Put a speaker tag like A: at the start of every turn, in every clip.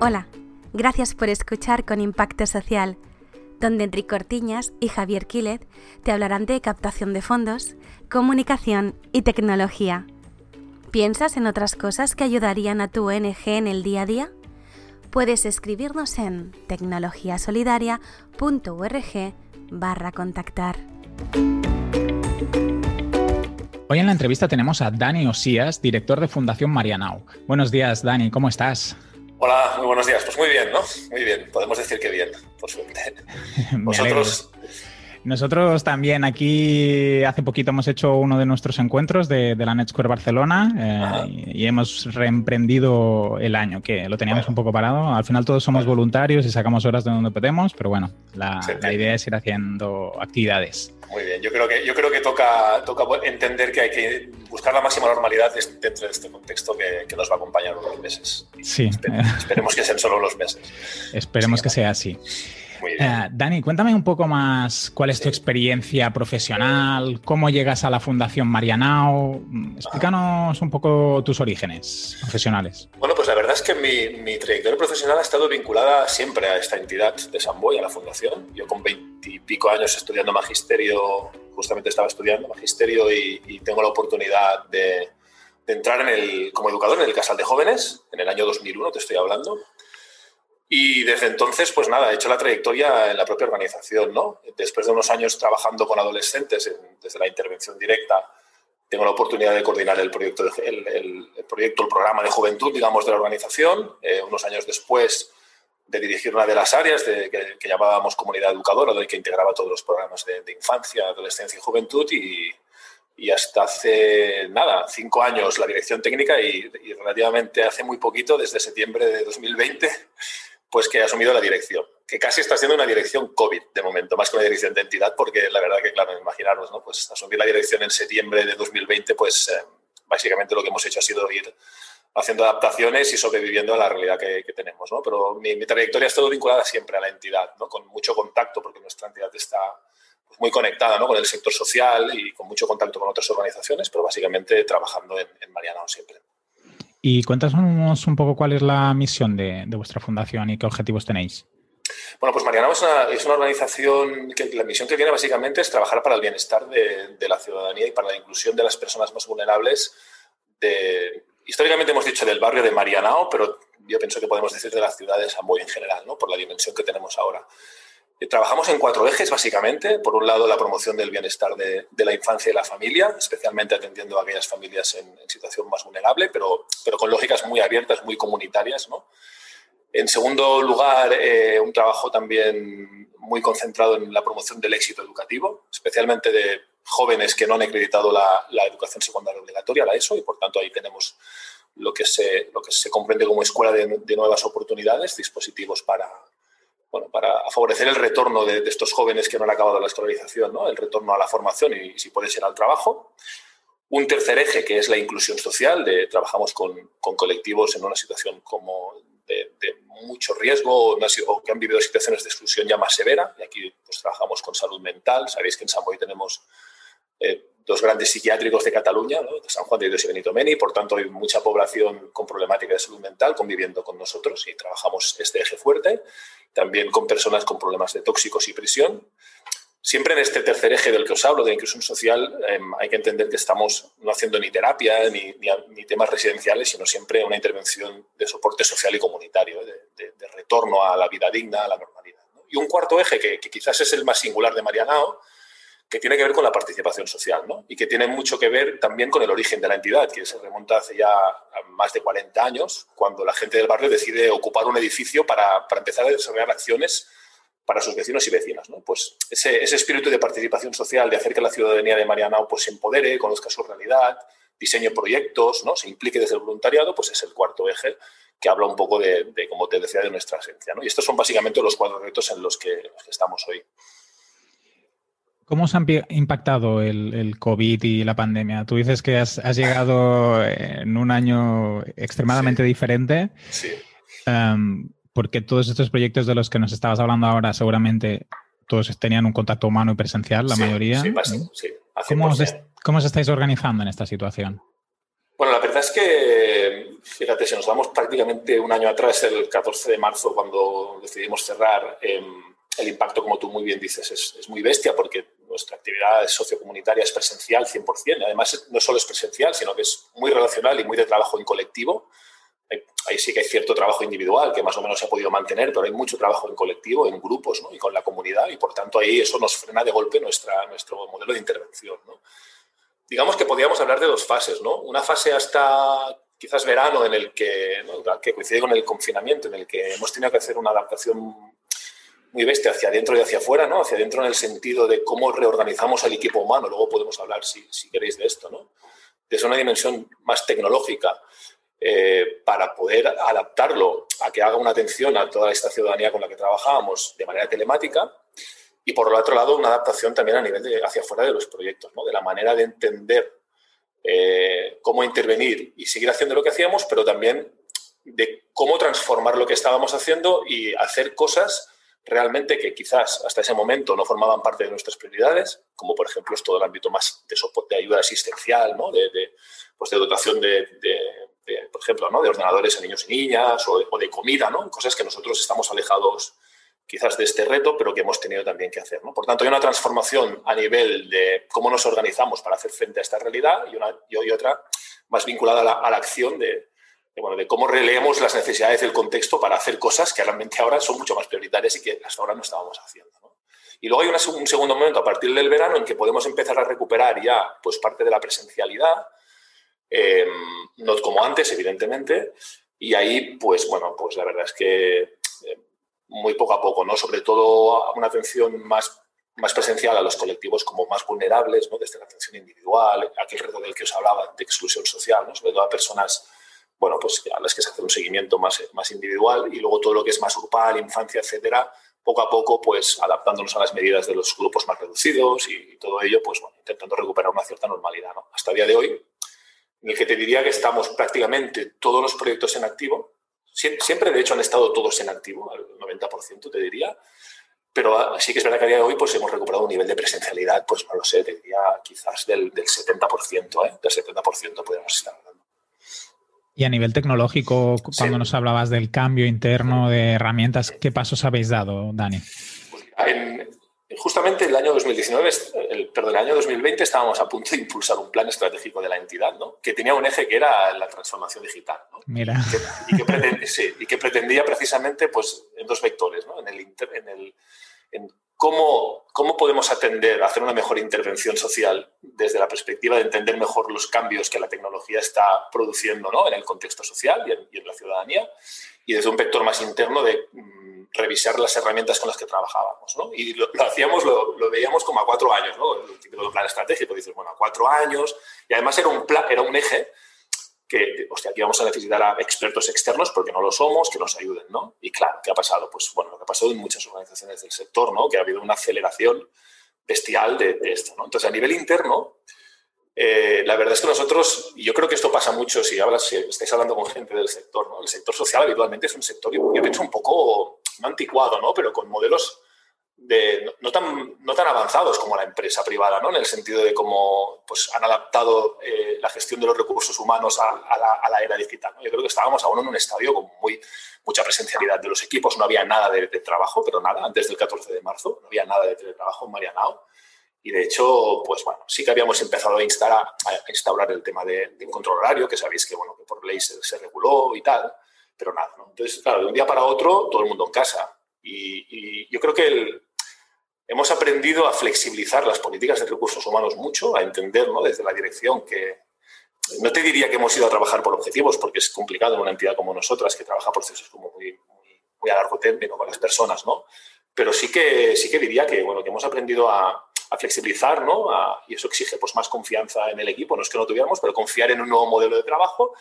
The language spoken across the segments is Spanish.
A: Hola, gracias por escuchar con Impacto Social, donde Enrique Cortiñas y Javier Quilet te hablarán de captación de fondos, comunicación y tecnología. ¿Piensas en otras cosas que ayudarían a tu ONG en el día a día? Puedes escribirnos en tecnologiasolidaria.org barra contactar.
B: Hoy en la entrevista tenemos a Dani Osías, director de Fundación Marianao. Buenos días, Dani, ¿cómo estás?
C: Hola, muy buenos días. Pues muy bien, ¿no? Muy bien, podemos decir que bien, por suerte.
B: Vosotros. Nosotros también aquí hace poquito hemos hecho uno de nuestros encuentros de, la NetSquare Barcelona eh, y, hemos reemprendido el año, que lo teníamos un poco parado. Al final todos somos voluntarios y sacamos horas de donde podemos, pero bueno, la, idea es ir haciendo actividades.
C: Muy bien, yo creo que, yo creo que toca, toca entender que hay que buscar la máxima normalidad dentro de este contexto que, nos va a acompañar unos meses.
B: Sí.
C: Esperemos que sean solo los meses.
B: Esperemos que sea así. Eh, Dani, cuéntame un poco más cuál es tu experiencia profesional, cómo llegas a la Fundación Marianao. Explícanos un poco tus orígenes profesionales.
C: Bueno, pues la verdad es que mi, trayectoria profesional ha estado vinculada siempre a esta entidad de San Boy, a la Fundación. Yo con veintipico años estudiando magisterio, justamente estaba estudiando magisterio y, tengo la oportunidad de, de entrar en el, como educador en el Casal de Jóvenes, en el año 2001 te estoy hablando. Y desde entonces, pues nada, he hecho la trayectoria en la propia organización, ¿no? Después de unos años trabajando con adolescentes desde la intervención directa, tengo la oportunidad de coordinar el proyecto, el, proyecto, el programa de juventud, digamos, de la organización. Eh, unos años después de dirigir una de las áreas de, que, llamábamos comunidad educadora, donde que integraba todos los programas de, infancia, adolescencia y juventud. Y, y, hasta hace, nada, cinco años la dirección técnica y, y relativamente hace muy poquito, desde septiembre de 2020, pues que ha asumido la dirección, que casi está siendo una dirección COVID de momento, más que una dirección de entidad, porque la verdad que, claro, imaginaros, ¿no? Pues asumir la dirección en septiembre de 2020, pues eh, básicamente lo que hemos hecho ha sido ir haciendo adaptaciones y sobreviviendo a la realidad que, tenemos, ¿no? Pero mi, trayectoria ha estado vinculada siempre a la entidad, ¿no? Con mucho contacto, porque nuestra entidad está pues, muy conectada, ¿no? Con el sector social y con mucho contacto con otras organizaciones, pero básicamente trabajando en, en Marianao siempre.
B: Y cuéntanos un poco cuál es la misión de, vuestra fundación y qué objetivos tenéis.
C: Bueno, pues Mariana es una, organización que la misión que tiene básicamente es trabajar para el bienestar de, la ciudadanía y para la inclusión de las personas más vulnerables. De, históricamente hemos dicho del barrio de Marianao, pero yo pienso que podemos decir de las ciudades de Samboy en general, ¿no? por la dimensión que tenemos ahora. Eh, trabajamos en cuatro ejes, básicamente. Por un lado, la promoción del bienestar de, la infancia y la familia, especialmente atendiendo a aquellas familias en, situación más vulnerable, pero, pero, con lógicas muy abiertas, muy comunitarias. ¿no? En segundo lugar, eh, un trabajo también muy concentrado en la promoción del éxito educativo, especialmente de jóvenes que no han acreditado la, educación secundaria obligatoria, la ESO, y por tanto ahí tenemos lo que se, lo que se comprende como escuela de nuevas oportunidades, dispositivos para, bueno, para favorecer el retorno de, estos jóvenes que no han acabado la escolarización, ¿no? el retorno a la formación y, si puede ser, al trabajo. Un tercer eje, que es la inclusión social, trabajamos con, con colectivos en una situación como de, mucho riesgo o que han vivido situaciones de exclusión ya más severa. Y aquí pues, trabajamos con salud mental. Sabéis que en San Boy tenemos eh, dos grandes psiquiátricos de Cataluña, San Juan de Dios y Benito Meni, por tanto hay mucha población con problemática de salud mental conviviendo con nosotros y trabajamos este eje fuerte, también con personas con problemas de tóxicos y prisión. Siempre en este tercer eje del que os hablo, de inclusión social, em, hay que entender que estamos no haciendo ni terapia ni, ni, temas residenciales, sino siempre una intervención de soporte social y comunitario, de, retorno a la vida digna, a la normalidad. Y un cuarto eje, que, que quizás es el más singular de Marianao, que tiene que ver con la participación social ¿no? y que tiene mucho que ver también con el origen de la entidad, que se remonta hace ya más de 40 años, cuando la gente del barrio decide ocupar un edificio para, para empezar a desarrollar acciones para sus vecinos y vecinas. ¿no? Pues ese, ese, espíritu de participación social, de hacer que la ciudadanía de Marianao pues, se empodere, conozca su realidad, diseñe proyectos, ¿no? se implique desde el voluntariado, pues es el cuarto eje que habla un poco de, de te decía, de nuestra esencia. ¿no? Y estos son básicamente los cuatro retos en los que estamos hoy.
B: ¿Cómo se ha impactado el, COVID y la pandemia? Tú dices que has, llegado en un año extremadamente diferente.
C: Sí.
B: Porque todos estos proyectos de los que nos estabas hablando ahora, seguramente todos tenían un contacto humano y presencial, la mayoría.
C: Sí, sí.
B: ¿Cómo, os, ¿Cómo os estáis organizando en esta situación?
C: Bueno, la verdad es que fíjate, si nos damos prácticamente un año atrás, el 14 de marzo, cuando decidimos cerrar, em, el impacto, como tú muy bien dices, es, muy bestia porque nuestra actividad sociocomunitaria es presencial 100%. Además, no solo es presencial, sino que es muy relacional y muy de trabajo en colectivo. Ahí sí que hay cierto trabajo individual que más o menos se ha podido mantener, pero hay mucho trabajo en colectivo, en grupos y con la comunidad y por tanto ahí eso nos frena de golpe nuestra, nuestro modelo de intervención. Digamos que podríamos hablar de dos fases. ¿no? Una fase hasta quizás verano en el que, que coincide con el confinamiento, en el que hemos tenido que hacer una adaptación muy bestia hacia adentro y hacia afuera, ¿no? Hacia adentro en el sentido de cómo reorganizamos el equipo humano. Luego podemos hablar, si, si queréis, de esto, ¿no? Desde una dimensión más tecnológica eh, para poder adaptarlo a que haga una atención a toda esta ciudadanía con la que trabajábamos de manera telemática. Y por el otro lado, una adaptación también a nivel de hacia afuera de los proyectos, ¿no? De la manera de entender eh, cómo intervenir y seguir haciendo lo que hacíamos, pero también de cómo transformar lo que estábamos haciendo y hacer cosas realmente que quizás hasta ese momento no formaban parte de nuestras prioridades, como por ejemplo es todo el ámbito más de soporte, de ayuda asistencial, ¿no? de, pues de dotación de, de, por ejemplo, ¿no? de ordenadores a niños y niñas o, de comida, ¿no? cosas que nosotros estamos alejados quizás de este reto, pero que hemos tenido también que hacer. ¿no? Por tanto, hay una transformación a nivel de cómo nos organizamos para hacer frente a esta realidad y, una, y otra más vinculada a la, a la acción de, de cómo releemos las necesidades del contexto para hacer cosas que realmente ahora son mucho más prioritarias y que hasta ahora no estábamos haciendo. Y luego hay un segundo momento a partir del verano en que podemos empezar a recuperar ya pues, parte de la presencialidad, em, no como antes, evidentemente, y ahí, pues bueno, pues la verdad es que eh, muy poco a poco, ¿no? Sobre todo una atención más, más presencial a los colectivos como más vulnerables, ¿no? Desde la atención individual, aquel reto del que os hablaba de exclusión social, ¿no? Sobre todo a personas bueno, pues a las que se hace un seguimiento más, más individual y luego todo lo que es más grupal, infancia, etcétera, poco a poco, pues adaptándonos a las medidas de los grupos más reducidos y, todo ello, pues bueno, intentando recuperar una cierta normalidad. ¿no? Hasta el día de hoy, en el que te diría que estamos prácticamente todos los proyectos en activo, siempre de hecho han estado todos en activo, al 90% te diría, pero sí que es verdad que a día de hoy pues hemos recuperado un nivel de presencialidad, pues no lo sé, te diría quizás del, del 70%, ¿eh? del 70% podemos estar.
B: Y a nivel tecnológico, cuando nos hablabas del cambio interno de herramientas, ¿qué pasos habéis dado, Dani?
C: En, justamente el año 2019, el, perdón, el año 2020 estábamos a punto de impulsar un plan estratégico de la entidad, ¿no? que tenía un eje que era la transformación digital. ¿no?
B: Mira.
C: Y que, pretendía, sí, y que pretendía precisamente pues, en dos vectores, ¿no? en, el, en, el, en cómo, cómo podemos atender, hacer una mejor intervención social desde la perspectiva de entender mejor los cambios que la tecnología está produciendo ¿no? en el contexto social y en, la ciudadanía, y desde un vector más interno de mm, revisar las herramientas con las que trabajábamos. ¿no? Y lo, hacíamos, lo, lo, veíamos como a cuatro años, ¿no? el típico plan estratégico, dices, bueno, a cuatro años, y además era un, plan, era un eje que, hostia, aquí vamos a necesitar a expertos externos porque no lo somos, que nos ayuden, ¿no? Y claro, ¿qué ha pasado? Pues bueno, lo que ha pasado en muchas organizaciones del sector, ¿no? Que ha habido una aceleración bestial de, esto, ¿no? Entonces, a nivel interno, eh, la verdad es que nosotros, y yo creo que esto pasa mucho si hablas, si estáis hablando con gente del sector, ¿no? El sector social habitualmente es un sector, yo pienso, un poco no anticuado, ¿no? Pero con modelos no, tan, no tan avanzados como la empresa privada, ¿no? en el sentido de cómo pues, han adaptado eh, la gestión de los recursos humanos a, la, era digital. Yo creo que estábamos aún en un estadio con muy, mucha presencialidad de los equipos, no había nada de, trabajo, pero nada, antes del 14 de marzo, no había nada de teletrabajo en Marianao. Y de hecho, pues bueno, sí que habíamos empezado a, instalar, a instaurar el tema de, un control horario, que sabéis que, bueno, que por ley se, reguló y tal, pero nada. Entonces, claro, de un día para otro, todo el mundo en casa. Y, y yo creo que el, hemos aprendido a flexibilizar las políticas de recursos humanos mucho, a entender desde la dirección que no te diría que hemos ido a trabajar por objetivos, porque es complicado en una entidad como nosotras que trabaja procesos como muy, muy, a largo término con las personas, ¿no? Pero sí que, sí que diría que, bueno, que hemos aprendido a, flexibilizar, ¿no? y eso exige pues, más confianza en el equipo, no es que no tuviéramos, pero confiar en un nuevo modelo de trabajo,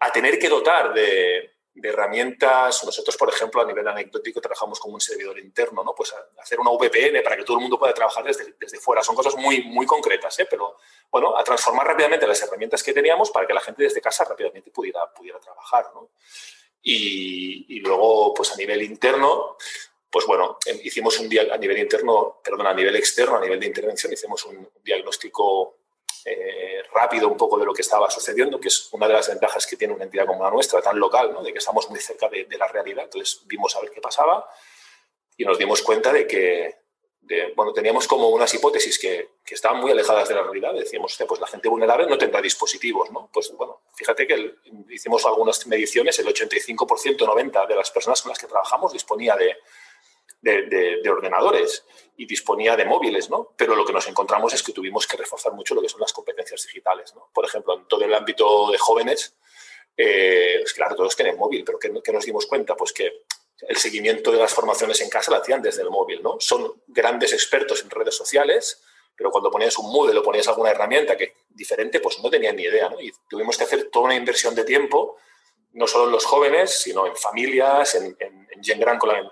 C: a tener que dotar de, de herramientas. Nosotros, por ejemplo, a nivel anecdótico, trabajamos como un servidor interno, ¿no? Pues hacer una VPN para que todo el mundo pueda trabajar desde, desde fuera. Son cosas muy, muy concretas, ¿eh? Pero, bueno, a transformar rápidamente las herramientas que teníamos para que la gente desde casa rápidamente pudiera, pudiera trabajar, ¿no? Y, y luego, pues a nivel interno, pues bueno, hicimos un día a nivel interno, perdón, a nivel externo, a nivel de intervención, hicimos un diagnóstico eh, rápido un poco de lo que estaba sucediendo, que es una de las ventajas que tiene una entidad como la nuestra, tan local, ¿no? de que estamos muy cerca de, la realidad. Entonces vimos a ver qué pasaba y nos dimos cuenta de que, bueno, teníamos como unas hipótesis que, que, estaban muy alejadas de la realidad. Decíamos, pues la gente vulnerable no tendrá dispositivos, ¿no? Pues bueno, fíjate que hicimos algunas mediciones, el 85%, 90% de las personas con las que trabajamos disponía de, de, ordenadores y disponía de móviles, ¿no? Pero lo que nos encontramos es que tuvimos que reforzar mucho lo que son las competencias digitales, ¿no? Por ejemplo, en todo el ámbito de jóvenes, eh, claro, todos tienen móvil, pero ¿qué, nos dimos cuenta? Pues que el seguimiento de las formaciones en casa lo hacían desde el móvil, ¿no? Son grandes expertos en redes sociales, pero cuando ponías un Moodle o ponías alguna herramienta que diferente, pues no tenían ni idea, ¿no? Y tuvimos que hacer toda una inversión de tiempo, no solo en los jóvenes, sino en familias, en, en, en Gran, la,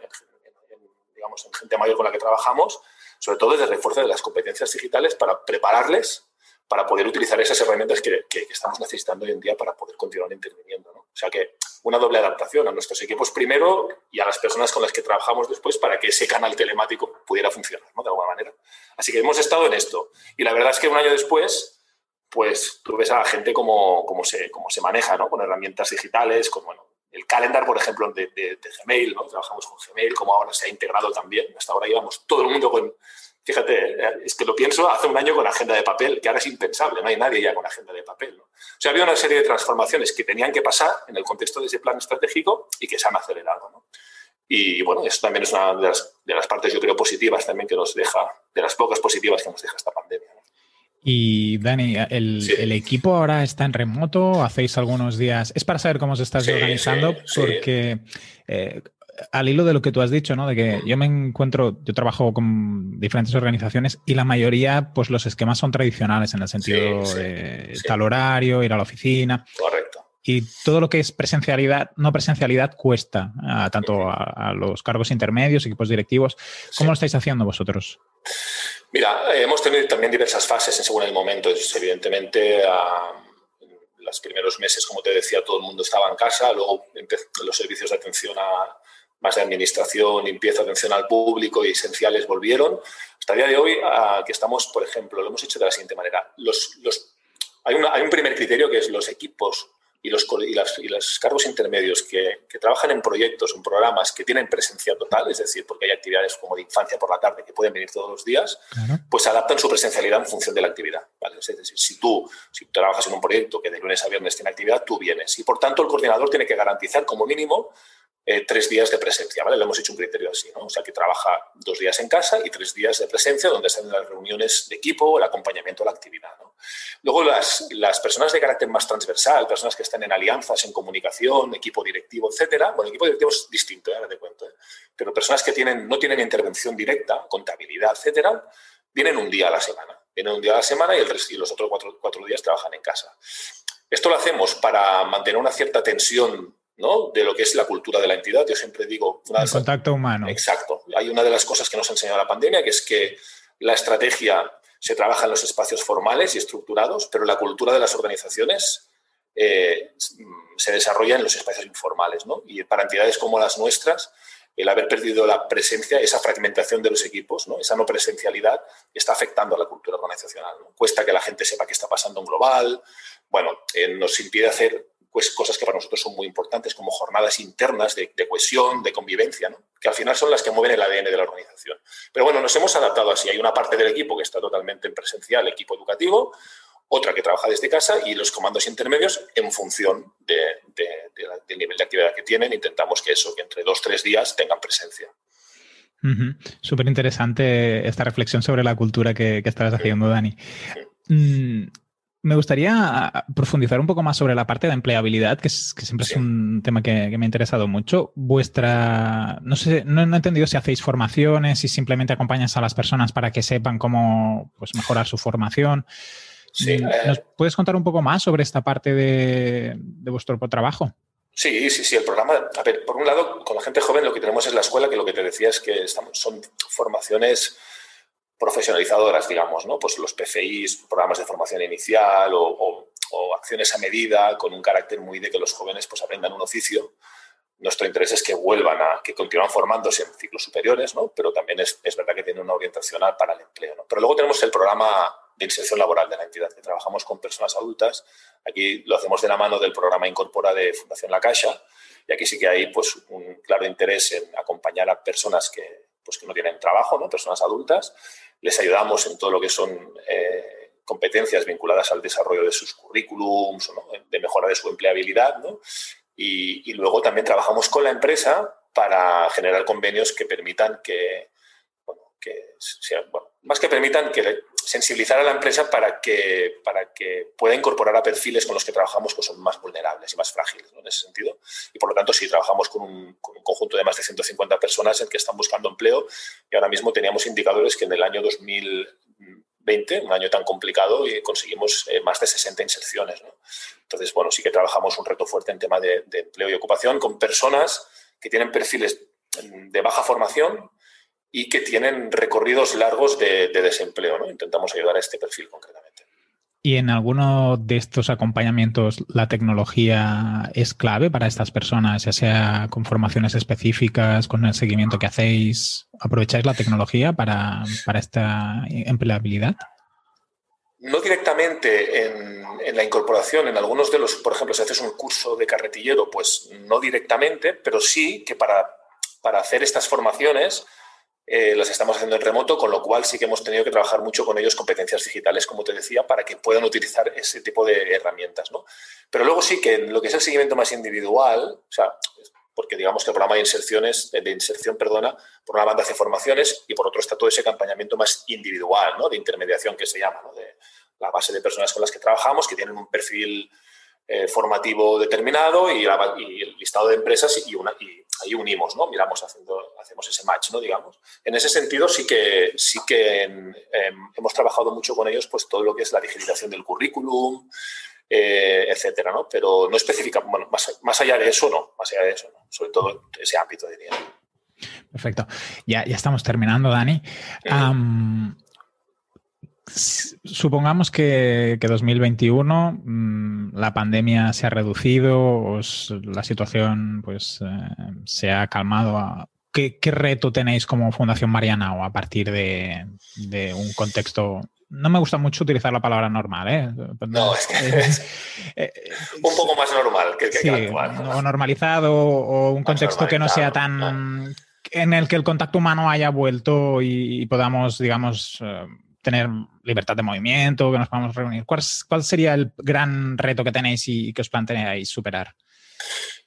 C: digamos, en gente mayor con la que trabajamos, sobre todo desde el refuerzo de las competencias digitales para prepararles para poder utilizar esas herramientas que, estamos necesitando hoy en día para poder continuar interviniendo. O sea que una doble adaptación a nuestros equipos primero y a las personas con las que trabajamos después para que ese canal telemático pudiera funcionar de alguna manera. Así que hemos estado en esto. Y la verdad es que un año después, pues tú ves a la gente cómo, cómo, se, cómo se maneja ¿no? con herramientas digitales, con, bueno, el calendar, por ejemplo, de, Gmail, ¿no? trabajamos con Gmail, como ahora se ha integrado también. Hasta ahora íbamos todo el mundo con, fíjate, eh, es que lo pienso hace un año con agenda de papel, que ahora es impensable, no hay nadie ya con agenda de papel. ¿no? O sea, había una serie de transformaciones que tenían que pasar en el contexto de ese plan estratégico y que se han acelerado. ¿no? Y bueno, eso también es una de las, de las, partes, yo creo, positivas también que nos deja, de las pocas positivas que nos deja esta pandemia.
B: Y Dani, el, equipo ahora está en remoto, hacéis algunos días. Es para saber cómo se está organizando, porque eh, al hilo de lo que tú has dicho, ¿no? De que yo me encuentro, yo trabajo con diferentes organizaciones y la mayoría, pues los esquemas son tradicionales en el sentido de tal horario, ir a la oficina.
C: Correcto.
B: Y todo lo que es presencialidad, no presencialidad, cuesta, tanto a, los cargos intermedios, equipos directivos. ¿Cómo lo estáis haciendo vosotros?
C: Mira, eh, hemos tenido también diversas fases en según el momento. evidentemente, en los primeros meses, como te decía, todo el mundo estaba en casa, luego los servicios de atención a, más de administración, limpieza, atención al público y esenciales volvieron. Hasta el día de hoy, que estamos, por ejemplo, lo hemos hecho de la siguiente manera. Los, los, hay, hay, un primer criterio que es los equipos y los, y las, y los cargos intermedios que, que, trabajan en proyectos, en programas que tienen presencia total, es decir, porque hay actividades como de infancia por la tarde que pueden venir todos los días, pues adaptan su presencialidad en función de la actividad. ¿vale? Es decir, si tú, si trabajas en un proyecto que de lunes a viernes tiene actividad, tú vienes. Y por tanto, el coordinador tiene que garantizar como mínimo eh, tres días de presencia, ¿vale? Le hemos hecho un criterio así, ¿no? O sea, que trabaja dos días en casa y tres días de presencia donde están las reuniones de equipo, el acompañamiento a la actividad. Luego, las, las personas de carácter más transversal, personas que están en alianzas, en comunicación, equipo directivo, etcétera. Bueno, equipo directivo es distinto, ¿eh? ahora te cuento. ¿eh? Pero personas que tienen, no tienen intervención directa, contabilidad, etcétera, vienen un día a la semana. Vienen un día a la semana y, y los otros cuatro, cuatro días trabajan en casa. Esto lo hacemos para mantener una cierta tensión de lo que es la cultura de la entidad. Yo siempre digo...
B: el contacto humano.
C: Exacto. Hay una de las cosas que nos ha enseñado la pandemia, que es que la estrategia se trabaja en los espacios formales y estructurados, pero la cultura de las organizaciones eh, se desarrolla en los espacios informales. Y para entidades como las nuestras, el haber perdido la presencia, esa fragmentación de los equipos, ¿no? esa no presencialidad, está afectando a la cultura organizacional. Cuesta que la gente sepa qué está pasando en global. Bueno, eh, nos impide hacer pues, cosas que para nosotros son muy importantes, como jornadas internas de, cohesión, de convivencia, que al final son las que mueven el ADN de la organización. Pero bueno, nos hemos adaptado así. Hay una parte del equipo que está totalmente en presencial, equipo educativo, otra que trabaja desde casa y los comandos intermedios en función del nivel de actividad que tienen. Intentamos que eso, que entre dos, tres días tengan presencia.
B: Súper interesante esta reflexión sobre la cultura que, que estabas haciendo, Dani. Mm, me gustaría profundizar un poco más sobre la parte de empleabilidad, que, siempre es un tema que, me ha interesado mucho. Vuestra, no sé, no, he entendido si hacéis formaciones, si simplemente acompañas a las personas para que sepan cómo pues, mejorar su formación. Sí, mm, ¿Nos eh, puedes contar un poco más sobre esta parte de, vuestro trabajo?
C: Sí, sí, sí. El programa, a ver, por un lado, con la gente joven lo que tenemos es la escuela, que lo que te decía es que estamos, son formaciones profesionalizadoras, digamos, ¿no? Pues los PFIs, programas de formación inicial o, acciones a medida con un carácter muy de que los jóvenes pues aprendan un oficio nuestro interés es que vuelvan a, que continúen formándose en ciclos superiores, ¿no? pero también es, es verdad que tienen una orientación para el empleo. ¿no? Pero luego tenemos el programa de inserción laboral de la entidad, que trabajamos con personas adultas. Aquí lo hacemos de la mano del programa Incorpora de Fundación La Caixa, y aquí sí que hay pues, un claro interés en acompañar a personas que, pues, que no tienen trabajo, ¿no? personas adultas. Les ayudamos en todo lo que son eh, competencias vinculadas al desarrollo de sus currículums, de mejora de su empleabilidad. Y, luego también trabajamos con la empresa para generar convenios que permitan que sea, bueno, más que permitan que sensibilizar a la empresa para que, para que pueda incorporar a perfiles con los que trabajamos que son más vulnerables y más frágiles en ese sentido. Y por lo tanto, sí, trabajamos con un, con un, conjunto de más de 150 personas en que están buscando empleo y ahora mismo teníamos indicadores que en el año 2020, un año tan complicado, y conseguimos eh, más de 60 inserciones. Entonces, bueno, sí que trabajamos un reto fuerte en tema de empleo y ocupación con personas que tienen perfiles de baja formación, y que tienen recorridos largos de, de desempleo. ¿no? Intentamos ayudar a este perfil concretamente.
B: ¿Y en alguno de estos acompañamientos la tecnología es clave para estas personas, ya sea con formaciones específicas, con el seguimiento que hacéis? ¿Aprovecháis la tecnología para, para esta empleabilidad?
C: No directamente en, en, la incorporación, en algunos de los, por ejemplo, si haces un curso de carretillero, pues no directamente, pero sí que para, para hacer estas formaciones eh, las estamos haciendo en remoto, con lo cual sí que hemos tenido que trabajar mucho con ellos competencias digitales, como te decía, para que puedan utilizar ese tipo de herramientas. ¿no? Pero luego sí que lo que es el seguimiento más individual, o sea, porque digamos que el programa de inserciones, de inserción, perdona, por una banda hace formaciones y por otro está todo ese acompañamiento más individual, ¿no? de intermediación que se llama, ¿no? de la base de personas con las que trabajamos, que tienen un perfil eh, formativo determinado y, el listado de empresas y, una, ahí unimos, ¿no? Miramos, haciendo, hacemos ese match, ¿no? Digamos. En ese sentido sí que, sí que eh, hemos trabajado mucho con ellos pues todo lo que es la digitalización del currículum, eh, etcétera, ¿no? Pero no específica, bueno, más, más, allá de eso, no, más allá de eso, ¿no? Sobre todo ese ámbito, diría.
B: Perfecto. Ya, ya estamos terminando, Dani. Um, Supongamos que, que 2021 mmm, la pandemia se ha reducido, os, la situación pues, eh, se ha calmado. A, ¿qué, ¿qué, reto tenéis como Fundación Mariana o a partir de, de, un contexto? No me gusta mucho utilizar la palabra normal, ¿eh?
C: No, es que eh, un poco más normal que el que
B: sí, actual. O normalizado o un contexto que no sea tan... No. en el que el contacto humano haya vuelto y, y podamos, digamos, tener libertad de movimiento, que nos podamos reunir. ¿Cuál, cuál sería el gran reto que tenéis y que os planteáis superar?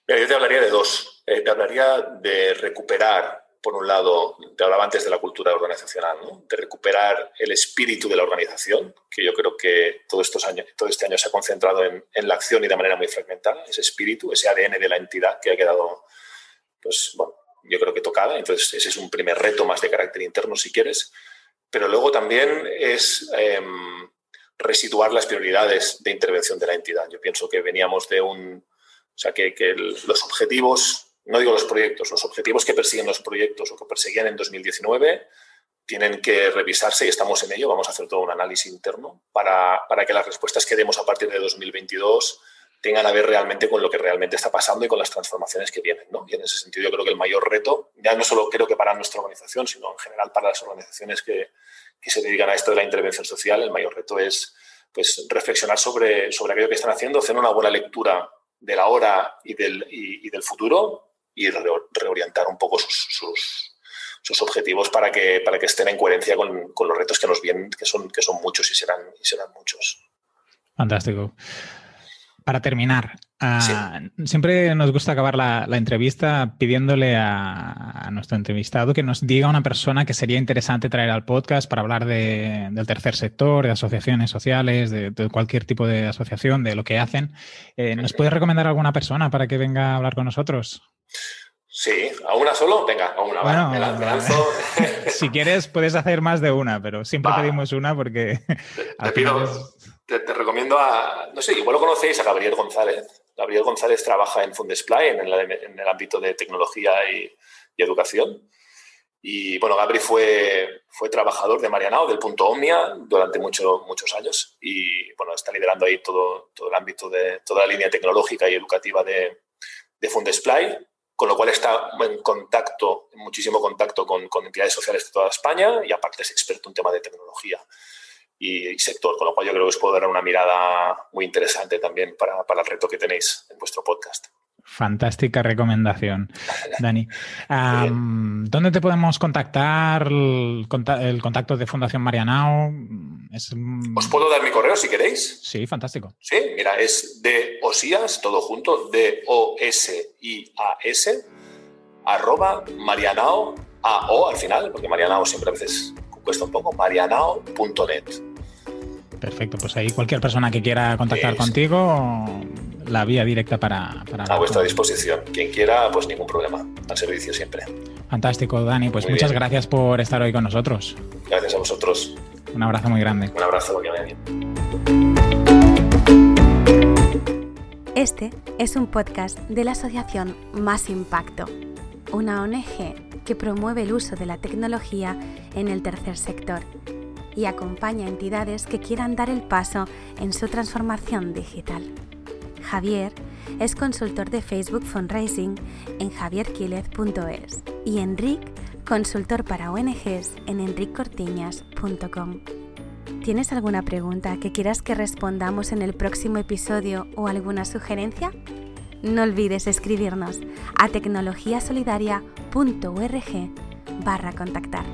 C: Mira, yo te hablaría de dos. Eh, te hablaría de recuperar, por un lado, te hablaba antes de la cultura organizacional, ¿no? de recuperar el espíritu de la organización, que yo creo que todos estos años, todo este año se ha concentrado en, en, la acción y de manera muy fragmentada, ese espíritu, ese ADN de la entidad que ha quedado, pues, bueno, yo creo que tocada. Entonces, ese es un primer reto más de carácter interno, si quieres pero luego también es eh, resituar las prioridades de intervención de la entidad. Yo pienso que veníamos de un... O sea, que, los objetivos, no digo los proyectos, los objetivos que persiguen los proyectos o que perseguían en 2019 tienen que revisarse y estamos en ello. Vamos a hacer todo un análisis interno para, para que las respuestas que demos a partir de 2022 tengan a ver realmente con lo que realmente está pasando y con las transformaciones que vienen. ¿no? Y en ese sentido yo creo que el mayor reto, ya no solo creo que para nuestra organización, sino en general para las organizaciones que, que se dedican a esto de la intervención social, el mayor reto es pues, reflexionar sobre, sobre aquello que están haciendo, hacer una buena lectura de la hora y del, y, y del futuro y re, reorientar un poco sus, sus, sus, objetivos para que, para que estén en coherencia con, con, los retos que nos vienen, que son, que son muchos y serán, y serán muchos.
B: Fantástico. Para terminar, uh, sí. siempre nos gusta acabar la, la entrevista pidiéndole a, a, nuestro entrevistado que nos diga una persona que sería interesante traer al podcast para hablar de, del tercer sector, de asociaciones sociales, de, de, cualquier tipo de asociación, de lo que hacen. Eh, ¿Nos puedes recomendar alguna persona para que venga a hablar con nosotros?
C: Sí, ¿a una solo? Venga, a una.
B: Bueno, me lanzo. si quieres, puedes hacer más de una, pero siempre Va. pedimos una porque.
C: Te, pido, te, te, recomiendo a, no sé, igual lo conocéis, a Gabriel González. Gabriel González trabaja en Fundesplay, en el, en el ámbito de tecnología y, y, educación. Y bueno, Gabri fue, fue trabajador de Marianao, del punto Omnia, durante mucho, muchos años. Y bueno, está liderando ahí todo, todo el ámbito de toda la línea tecnológica y educativa de, de con lo cual está en contacto, en muchísimo contacto con, entidades sociales de toda España y aparte es experto en tema de tecnología y, sector, con lo cual yo creo que os puedo dar una mirada muy interesante también para, para el reto que tenéis en vuestro podcast.
B: Fantástica recomendación, Dani. ¿Dónde te podemos contactar? El, contacto de Fundación Marianao.
C: ¿Os puedo dar mi correo si queréis?
B: Sí, fantástico.
C: Sí, mira, es de Osías, todo junto, de O-S-I-A-S, arroba marianao, A-O al final, porque marianao siempre a veces cuesta un poco, marianao.net.
B: Perfecto, pues ahí cualquier persona que quiera contactar contigo la vía directa para...
C: a vuestra disposición. Quien quiera, pues ningún problema. Al servicio siempre.
B: Fantástico, Dani. Pues muchas gracias por estar hoy con nosotros.
C: Gracias a vosotros.
B: Un abrazo muy grande.
C: Un abrazo, que vaya bien.
A: Este es un podcast de la asociación Más Impacto, una ONG que promueve el uso de la tecnología en el tercer sector y acompaña a entidades que quieran dar el paso en su transformación digital. Javier es consultor de Facebook Fundraising en javierquilez.es y Enric, consultor para ONGs en enriccortiñas.com. ¿Tienes alguna pregunta que quieras que respondamos en el próximo episodio o alguna sugerencia? No olvides escribirnos a tecnologiasolidaria.org barra contactar.